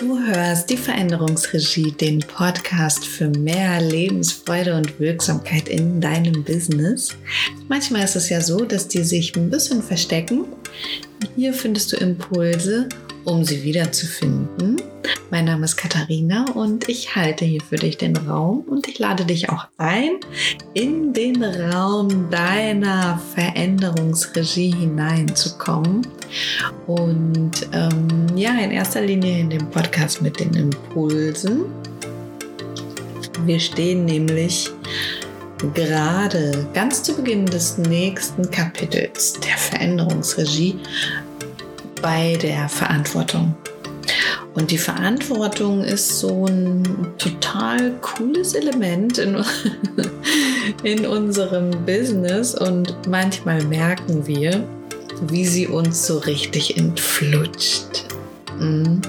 Du hörst die Veränderungsregie, den Podcast für mehr Lebensfreude und Wirksamkeit in deinem Business. Manchmal ist es ja so, dass die sich ein bisschen verstecken. Hier findest du Impulse, um sie wiederzufinden. Mein Name ist Katharina und ich halte hier für dich den Raum und ich lade dich auch ein, in den Raum deiner Veränderungsregie hineinzukommen. Und ähm, ja, in erster Linie in dem Podcast mit den Impulsen. Wir stehen nämlich gerade ganz zu Beginn des nächsten Kapitels der Veränderungsregie bei der Verantwortung. Und die Verantwortung ist so ein total cooles Element in, in unserem Business und manchmal merken wir, wie sie uns so richtig entflutscht. Mhm.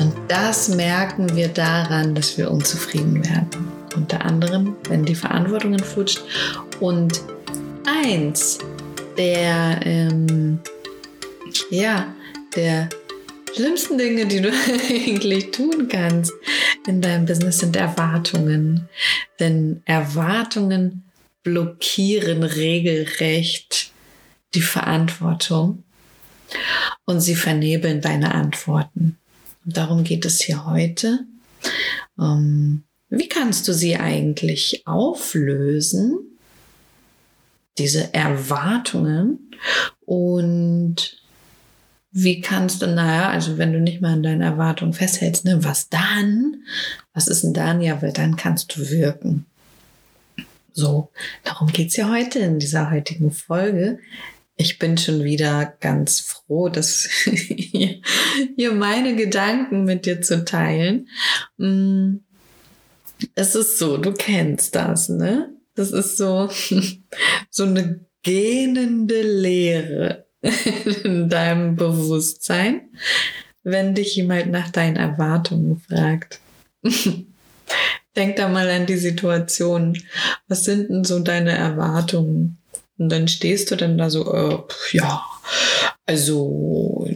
Und das merken wir daran, dass wir unzufrieden werden. Unter anderem, wenn die Verantwortung entflutscht. Und eins der, ähm, ja, der schlimmsten Dinge, die du eigentlich tun kannst in deinem Business, sind Erwartungen. Denn Erwartungen blockieren regelrecht die Verantwortung und sie vernebeln deine Antworten. Und darum geht es hier heute. Ähm, wie kannst du sie eigentlich auflösen? Diese Erwartungen und wie kannst du, naja, also wenn du nicht mal an deinen Erwartungen festhältst, ne, was dann? Was ist denn dann? Ja, weil dann kannst du wirken. So, darum geht's ja heute in dieser heutigen Folge. Ich bin schon wieder ganz froh, dass hier meine Gedanken mit dir zu teilen. Mm, es ist so, du kennst das, ne? Das ist so, so eine gähnende Leere in deinem Bewusstsein, wenn dich jemand nach deinen Erwartungen fragt. Denk da mal an die Situation. Was sind denn so deine Erwartungen? Und dann stehst du dann da so, äh, ja, also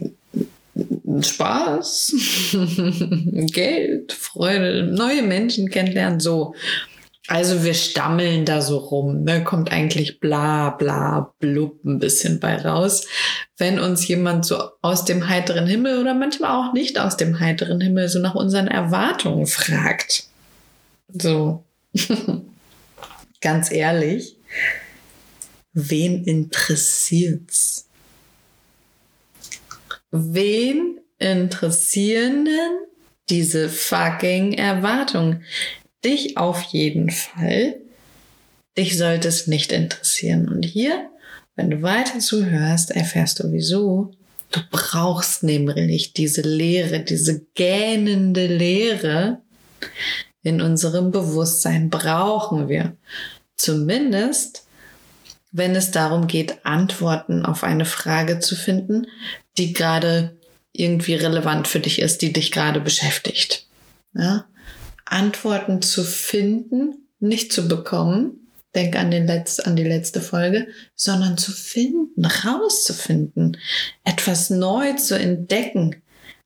Spaß, Geld, Freude, neue Menschen kennenlernen, so. Also wir stammeln da so rum, ne? kommt eigentlich bla bla blub ein bisschen bei raus. Wenn uns jemand so aus dem heiteren Himmel oder manchmal auch nicht aus dem heiteren Himmel so nach unseren Erwartungen fragt. So, ganz ehrlich, wen interessiert's? Wen interessieren denn diese fucking Erwartungen? Dich auf jeden Fall. Dich sollte es nicht interessieren. Und hier, wenn du weiter zuhörst, erfährst du wieso. Du brauchst nämlich diese Leere, diese gähnende Leere in unserem Bewusstsein brauchen wir. Zumindest, wenn es darum geht, Antworten auf eine Frage zu finden, die gerade irgendwie relevant für dich ist, die dich gerade beschäftigt. Ja? Antworten zu finden, nicht zu bekommen, denk an, den Letz-, an die letzte Folge, sondern zu finden, rauszufinden, etwas neu zu entdecken,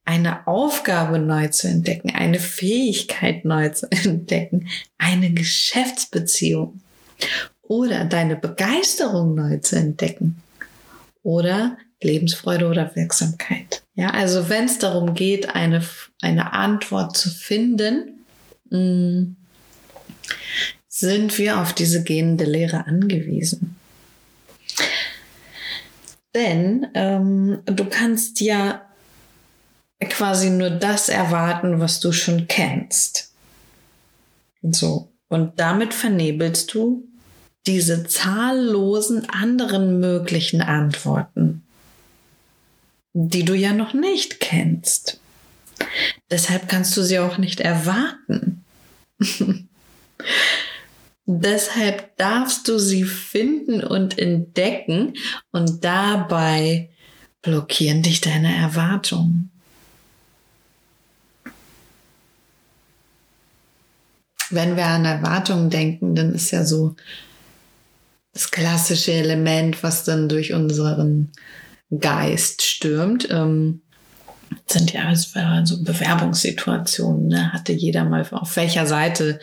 eine Aufgabe neu zu entdecken, eine Fähigkeit neu zu entdecken, eine Geschäftsbeziehung oder deine Begeisterung neu zu entdecken oder Lebensfreude oder Wirksamkeit. Ja, also wenn es darum geht, eine, eine Antwort zu finden. Sind wir auf diese gehende Lehre angewiesen. Denn ähm, du kannst ja quasi nur das erwarten, was du schon kennst. So. Und damit vernebelst du diese zahllosen anderen möglichen Antworten, die du ja noch nicht kennst. Deshalb kannst du sie auch nicht erwarten. Deshalb darfst du sie finden und entdecken und dabei blockieren dich deine Erwartungen. Wenn wir an Erwartungen denken, dann ist ja so das klassische Element, was dann durch unseren Geist stürmt. Ähm, sind ja so Bewerbungssituationen, ne? hatte jeder mal auf welcher Seite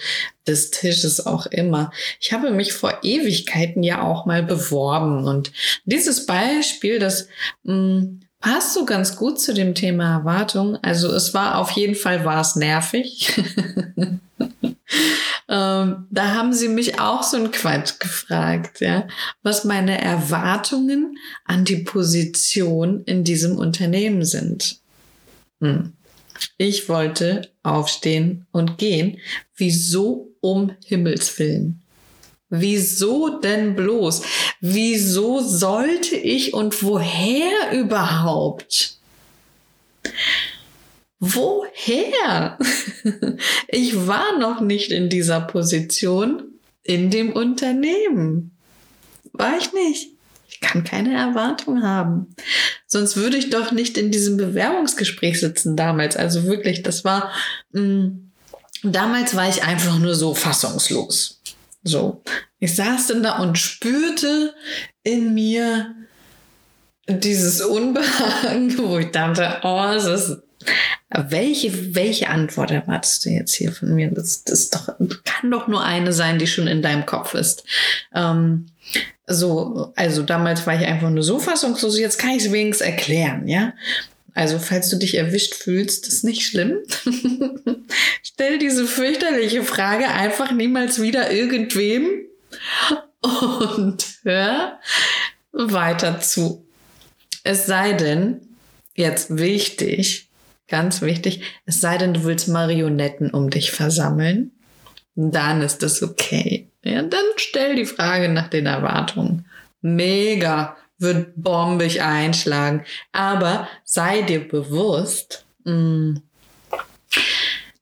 des Tisches auch immer. Ich habe mich vor Ewigkeiten ja auch mal beworben und dieses Beispiel, das mh, hm, passt so ganz gut zu dem Thema Erwartung. Also es war auf jeden Fall war es nervig. ähm, da haben sie mich auch so ein Quatsch gefragt, ja, was meine Erwartungen an die Position in diesem Unternehmen sind. Hm. Ich wollte aufstehen und gehen. Wieso um Himmels willen? Wieso denn bloß? Wieso sollte ich und woher überhaupt? Woher? Ich war noch nicht in dieser Position in dem Unternehmen. War ich nicht. Ich kann keine Erwartung haben. Sonst würde ich doch nicht in diesem Bewerbungsgespräch sitzen damals. Also wirklich, das war, mh, mm, damals war ich einfach nur so fassungslos. So. Ich saß dann da und spürte in mir dieses Unbehagen, wo ich dachte, oh, es ist welche, welche Antwort erwartest du jetzt hier von mir? Das, das doch, kann doch nur eine sein, die schon in deinem Kopf ist. Ähm, so, also damals war ich einfach nur so fassungslos, jetzt kann ich es wenigstens erklären, ja? Also, falls du dich erwischt fühlst, ist nicht schlimm. Stell diese fürchterliche Frage einfach niemals wieder irgendwem und hör weiter zu. Es sei denn, jetzt wichtig, ganz wichtig, es sei denn, du willst Marionetten um dich versammeln, dann ist das okay. Ja, dann stell die Frage nach den Erwartungen. Mega wird bombig einschlagen. Aber sei dir bewusst, mm,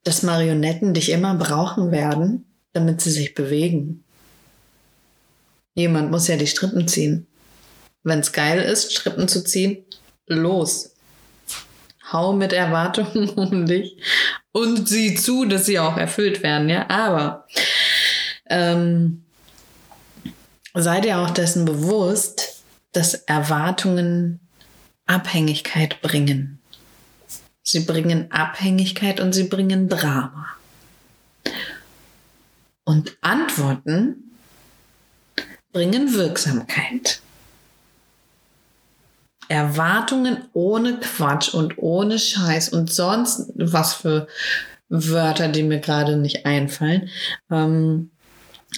dass Marionetten dich immer brauchen werden, damit sie sich bewegen. Jemand muss ja die Strippen ziehen. Wenn es geil ist, Strippen zu ziehen, los. Hau mit Erwartungen um dich und sieh zu, dass sie auch erfüllt werden, ja. Aber ähm, sei dir auch dessen bewusst, dass Erwartungen Abhängigkeit bringen. Sie bringen Abhängigkeit und sie bringen Drama. Und Antworten bringen Wirksamkeit. Erwartungen ohne Quatsch und ohne Scheiß und sonst was für Wörter, die mir gerade nicht einfallen, ähm,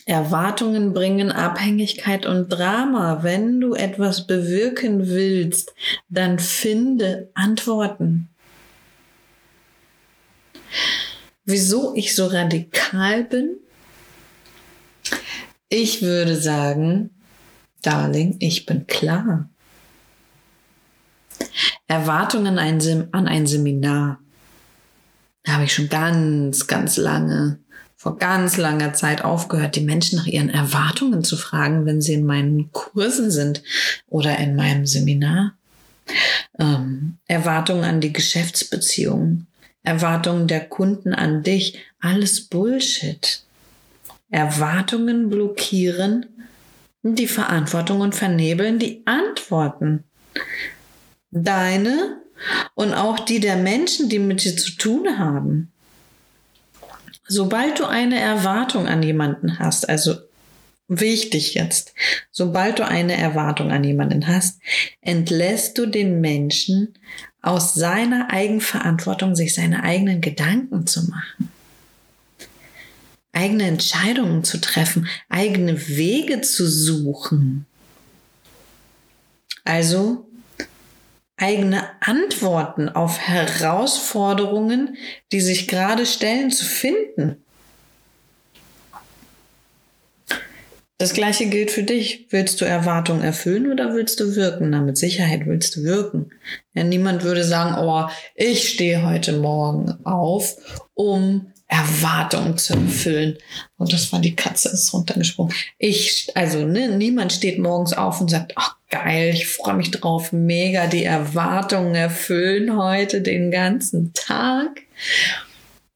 Erwartungen bringen Abhängigkeit und Drama. Wenn du etwas bewirken willst, dann finde Antworten. Wieso ich so radikal bin? Ich würde sagen, Darling, ich bin klar. Erwartungen an ein Seminar habe ich schon ganz, ganz lange vor ganz langer Zeit aufgehört, die Menschen nach ihren Erwartungen zu fragen, wenn sie in meinen Kursen sind oder in meinem Seminar. Ähm, Erwartungen an die Geschäftsbeziehungen, Erwartungen der Kunden an dich, alles Bullshit. Erwartungen blockieren die Verantwortung und vernebeln die Antworten. Deine und auch die der Menschen, die mit dir zu tun haben. Sobald du eine Erwartung an jemanden hast, also wichtig jetzt, sobald du eine Erwartung an jemanden hast, entlässt du den Menschen aus seiner Eigenverantwortung, sich seine eigenen Gedanken zu machen, eigene Entscheidungen zu treffen, eigene Wege zu suchen. Also eigene Antworten auf Herausforderungen, die sich gerade stellen, zu finden. Das gleiche gilt für dich. Willst du Erwartungen erfüllen oder willst du wirken? Na, mit Sicherheit willst du wirken. Ja, niemand würde sagen, oh, ich stehe heute Morgen auf, um Erwartungen zu erfüllen. Und das war die Katze, ist runtergesprungen. Ich, also, ne, niemand steht morgens auf und sagt, ach geil, ich freue mich drauf, mega die Erwartungen erfüllen heute den ganzen Tag.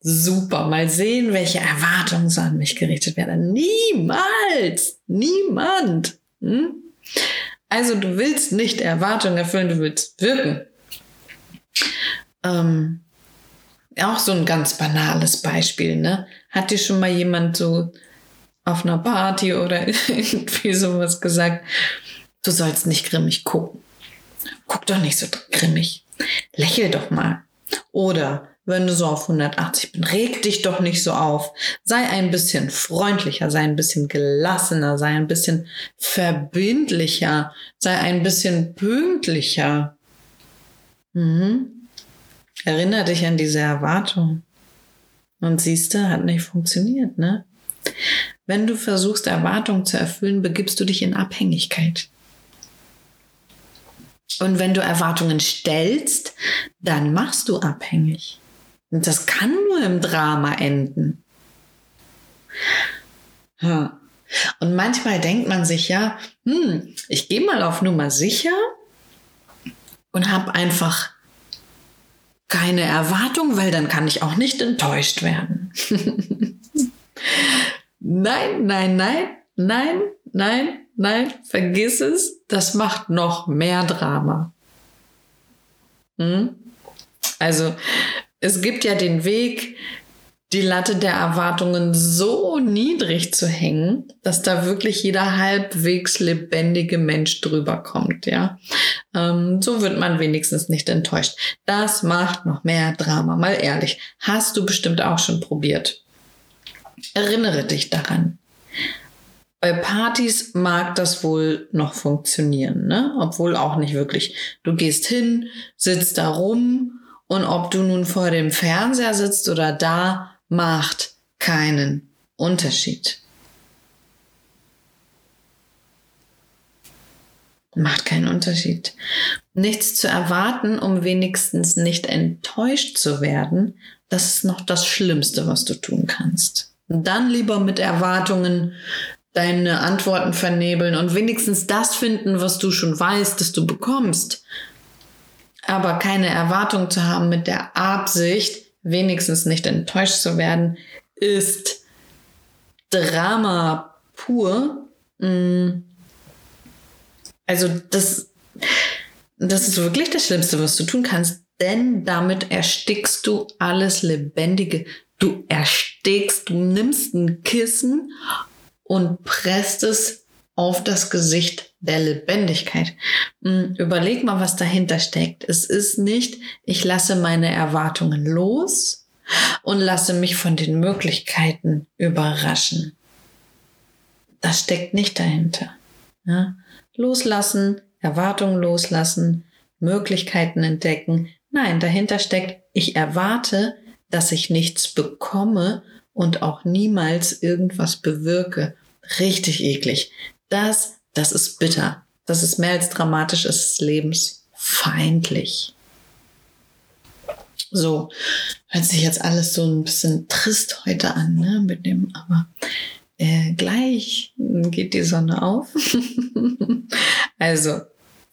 Super, mal sehen, welche Erwartungen so an mich gerichtet werden. Niemals, niemand. Hm? Also du willst nicht Erwartungen erfüllen, du willst wirken. ähm, auch so ein ganz banales Beispiel, ne? Hat dir schon mal jemand so auf einer Party oder irgendwie sowas gesagt, du sollst nicht grimmig gucken. Guck doch nicht so grimmig. Lächel doch mal. Oder wenn du so auf 180 bist, reg dich doch nicht so auf. Sei ein bisschen freundlicher, sei ein bisschen gelassener, sei ein bisschen verbindlicher, sei ein bisschen pünktlicher. Mhm. Erinner dich an diese Erwartung. Und siehst du, hat nicht funktioniert, ne? Wenn du versuchst, Erwartungen zu erfüllen, begibst du dich in Abhängigkeit. Und wenn du Erwartungen stellst, dann machst du abhängig. Und das kann nur im Drama enden. Und manchmal denkt man sich ja, hm, ich gehe mal auf Nummer sicher und habe einfach keine Erwartung, weil dann kann ich auch nicht enttäuscht werden. nein, nein, nein, nein, nein, nein, vergiss es. Das macht noch mehr Drama. Hm? Also, es gibt ja den Weg, die Latte der Erwartungen so niedrig zu hängen, dass da wirklich jeder halbwegs lebendige Mensch drüber kommt, ja. Ähm, so wird man wenigstens nicht enttäuscht. Das macht noch mehr Drama, mal ehrlich. Hast du bestimmt auch schon probiert. Erinnere dich daran. Bei Partys mag das wohl noch funktionieren, ne? Obwohl auch nicht wirklich. Du gehst hin, sitzt da rum und ob du nun vor dem Fernseher sitzt oder da, macht keinen Unterschied. Macht keinen Unterschied. Nichts zu erwarten, um wenigstens nicht enttäuscht zu werden, das ist noch das Schlimmste, was du tun kannst. Dann lieber mit Erwartungen deine Antworten vernebeln und wenigstens das finden, was du schon weißt, dass du bekommst. Aber keine Erwartung zu haben mit der Absicht, wenigstens nicht enttäuscht zu werden, ist Drama pur. Mm. Also das, das ist wirklich das Schlimmste, was du tun kannst, denn damit erstickst du alles Lebendige. Du erstickst, du nimmst ein Kissen und presst es auf das Gesicht der Lebendigkeit. Hm, überleg mal, was dahinter steckt. Es ist nicht, ich lasse meine Erwartungen los und lasse mich von den Möglichkeiten überraschen. Das steckt nicht dahinter. Ja? Loslassen, Erwartungen loslassen, Möglichkeiten entdecken. Nein, dahinter steckt, ich erwarte, dass ich nichts bekomme und auch niemals irgendwas bewirke. Richtig eklig. Das das ist bitter. Das ist mehr als dramatisch, es ist lebensfeindlich. So, hört sich jetzt alles so ein bisschen trist heute an, ne, mit dem, aber äh, gleich geht die Sonne auf. also,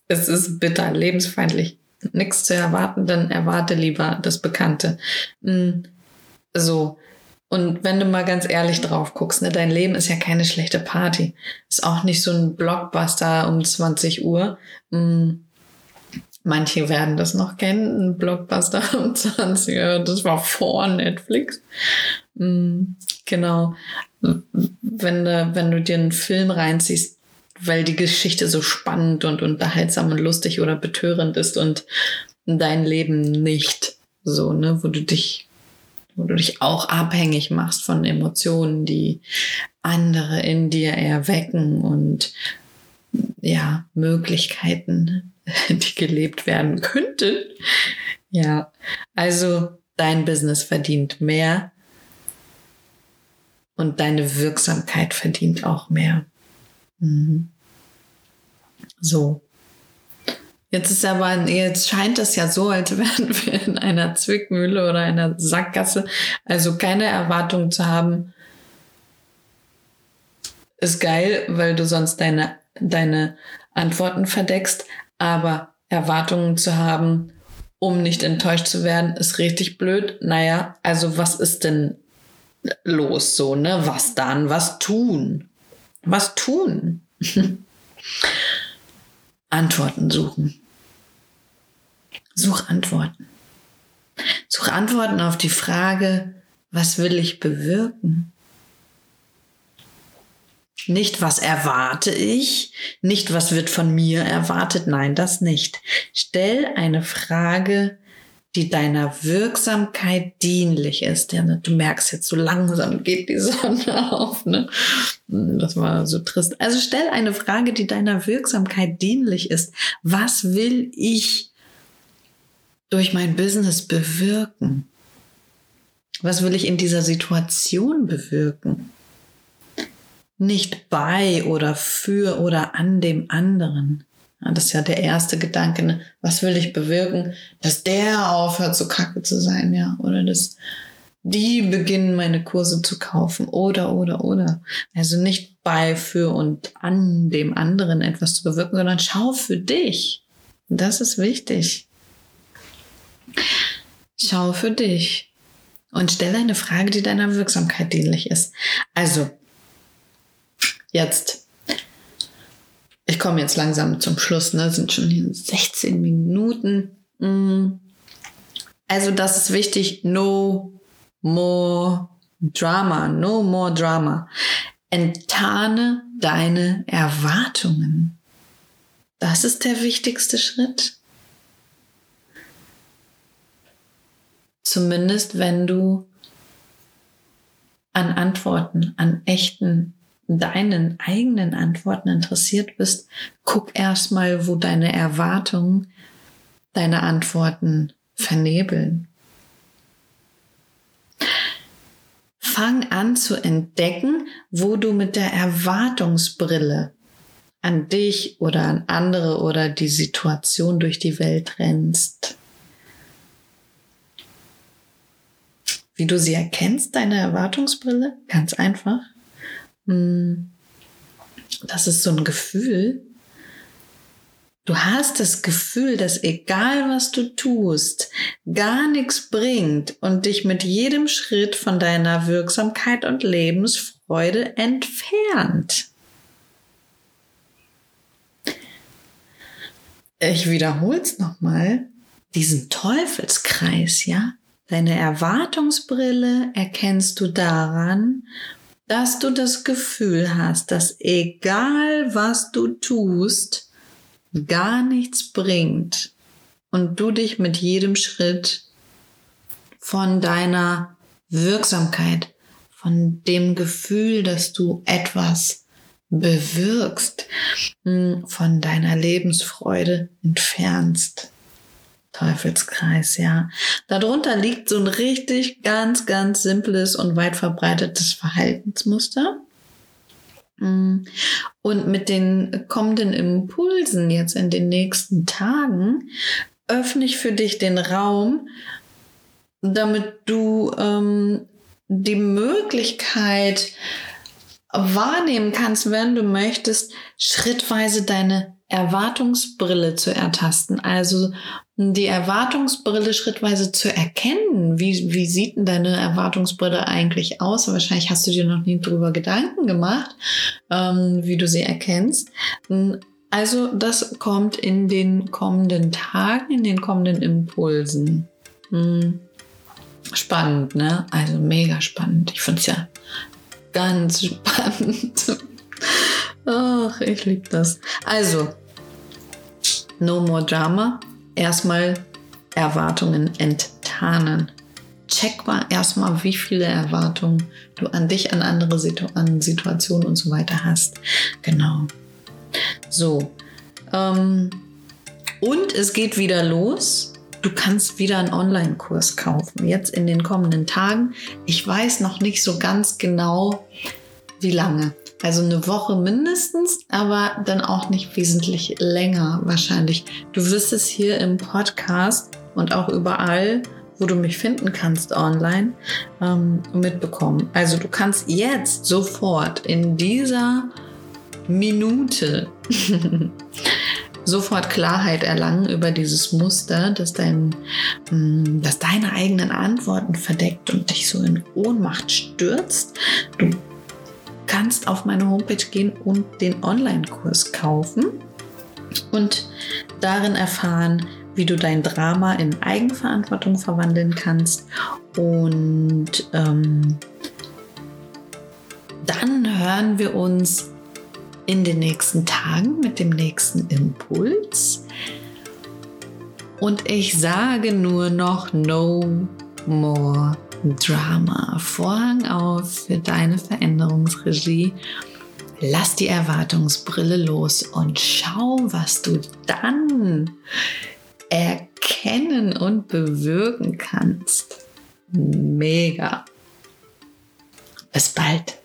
es ist bitter, lebensfeindlich. Nichts zu erwarten, dann erwarte lieber das Bekannte. Hm, so, und wenn du mal ganz ehrlich drauf guckst, ne, dein Leben ist ja keine schlechte Party. Ist auch nicht so ein Blockbuster um 20 Uhr. Hm. Manche werden das noch kennen, ein Blockbuster um 20 Uhr. Das war vor Netflix. Hm. Genau. Wenn du, wenn du dir einen Film reinziehst, weil die Geschichte so spannend und unterhaltsam und lustig oder betörend ist und dein Leben nicht so, ne, wo du dich wo du dich auch abhängig machst von Emotionen, die andere in dir erwecken und ja, Möglichkeiten, die gelebt werden könnten. Ja, also dein Business verdient mehr und deine Wirksamkeit verdient auch mehr. Mhm. So. Jetzt ist aber, jetzt scheint es ja so, als wären wir in einer Zwickmühle oder einer Sackgasse. Also keine Erwartung zu haben, ist geil, weil du sonst deine, deine Antworten verdeckst. Aber Erwartungen zu haben, um nicht enttäuscht zu werden, ist richtig blöd. Naja, also was ist denn los so, ne? Was dann? Was tun? Was tun? Antworten suchen. Such Antworten. Such Antworten auf die Frage, was will ich bewirken? Nicht, was erwarte ich, nicht, was wird von mir erwartet, nein, das nicht. Stell eine Frage, die deiner Wirksamkeit dienlich ist. Ja, ne, du merkst jetzt so langsam geht die Sonne auf. Ne? Das war so trist. Also stell eine Frage, die deiner Wirksamkeit dienlich ist. Was will ich durch mein Business bewirken? Was will ich in dieser Situation bewirken? Nicht bei oder für oder an dem anderen. Das ist ja der erste Gedanke. Ne? Was will ich bewirken? Dass der aufhört, so kacke zu sein, ja. Oder dass die beginnen, meine Kurse zu kaufen. Oder, oder, oder. Also nicht bei, für und an dem anderen etwas zu bewirken, sondern schau für dich. Das ist wichtig. Schau für dich und stelle eine Frage, die deiner Wirksamkeit dienlich ist. Also, jetzt. Ich komme jetzt langsam zum Schluss, ne? Sind schon 16 Minuten. Mm. Also, das ist wichtig. No more drama. No more drama. Enttarne deine Erwartungen. Das ist der wichtigste Schritt. Zumindest wenn du an Antworten, an echten, deinen eigenen Antworten interessiert bist, guck erstmal, wo deine Erwartungen deine Antworten vernebeln. Fang an zu entdecken, wo du mit der Erwartungsbrille an dich oder an andere oder die Situation durch die Welt rennst. Wie du sie erkennst, deine Erwartungsbrille? Ganz einfach. Hm. Das ist so ein Gefühl. Du hast das Gefühl, dass egal was du tust, gar nichts bringt und dich mit jedem Schritt von deiner Wirksamkeit und Lebensfreude entfernt. Ich wiederhole es nochmal, diesen Teufelskreis, ja, Deine Erwartungsbrille erkennst du daran, dass du das Gefühl hast, dass egal was du tust, gar nichts bringt und du dich mit jedem Schritt von deiner Wirksamkeit, von dem Gefühl, dass du etwas bewirkst, hm, von deiner Lebensfreude entfernst. Teufelskreis, ja. Darunter liegt so ein richtig ganz, ganz simples und weit verbreitetes Verhaltensmuster. Mm. Und mit den kommenden Impulsen jetzt in den nächsten Tagen öffne ich für dich den Raum, damit du ähm, die Möglichkeit wahrnehmen kannst, wenn du möchtest, schrittweise deine Erwartungsbrille zu ertasten. Also die Erwartungsbrille schrittweise zu erkennen. Wie, wie sieht denn deine Erwartungsbrille eigentlich aus? Wahrscheinlich hast du dir noch nie drüber Gedanken gemacht, ähm, wie du sie erkennst. Also das kommt in den kommenden Tagen, in den kommenden Impulsen. Hm. Spannend, ne? Also mega spannend. Ich finde es ja ganz spannend. Ach, ich liebe das. Also, no more drama. Erstmal Erwartungen enttarnen. Check mal erstmal, wie viele Erwartungen du an dich, an andere Situ an Situationen und so weiter hast. Genau. So. Ähm, und es geht wieder los. Du kannst wieder einen Online-Kurs kaufen. Jetzt in den kommenden Tagen. Ich weiß noch nicht so ganz genau, wie lange. Also eine Woche mindestens, aber dann auch nicht wesentlich länger wahrscheinlich. Du wirst es hier im Podcast und auch überall, wo du mich finden kannst online, ähm, mitbekommen. Also du kannst jetzt sofort in dieser Minute sofort Klarheit erlangen über dieses Muster, das, dein, mm, das deine eigenen Antworten verdeckt und dich so in Ohnmacht stürzt. Du kannst auf meine Homepage gehen und den Online-Kurs kaufen und darin erfahren, wie du dein Drama in Eigenverantwortung verwandeln kannst. Und ähm, dann hören wir uns in den nächsten Tagen mit dem nächsten Impuls. Und ich sage nur noch No More Drama. Vorhang auf für deine Veränderungsregie. Lass die Erwartungsbrille los und schau, was du dann erkennen und bewirken kannst. Mega. Bis bald.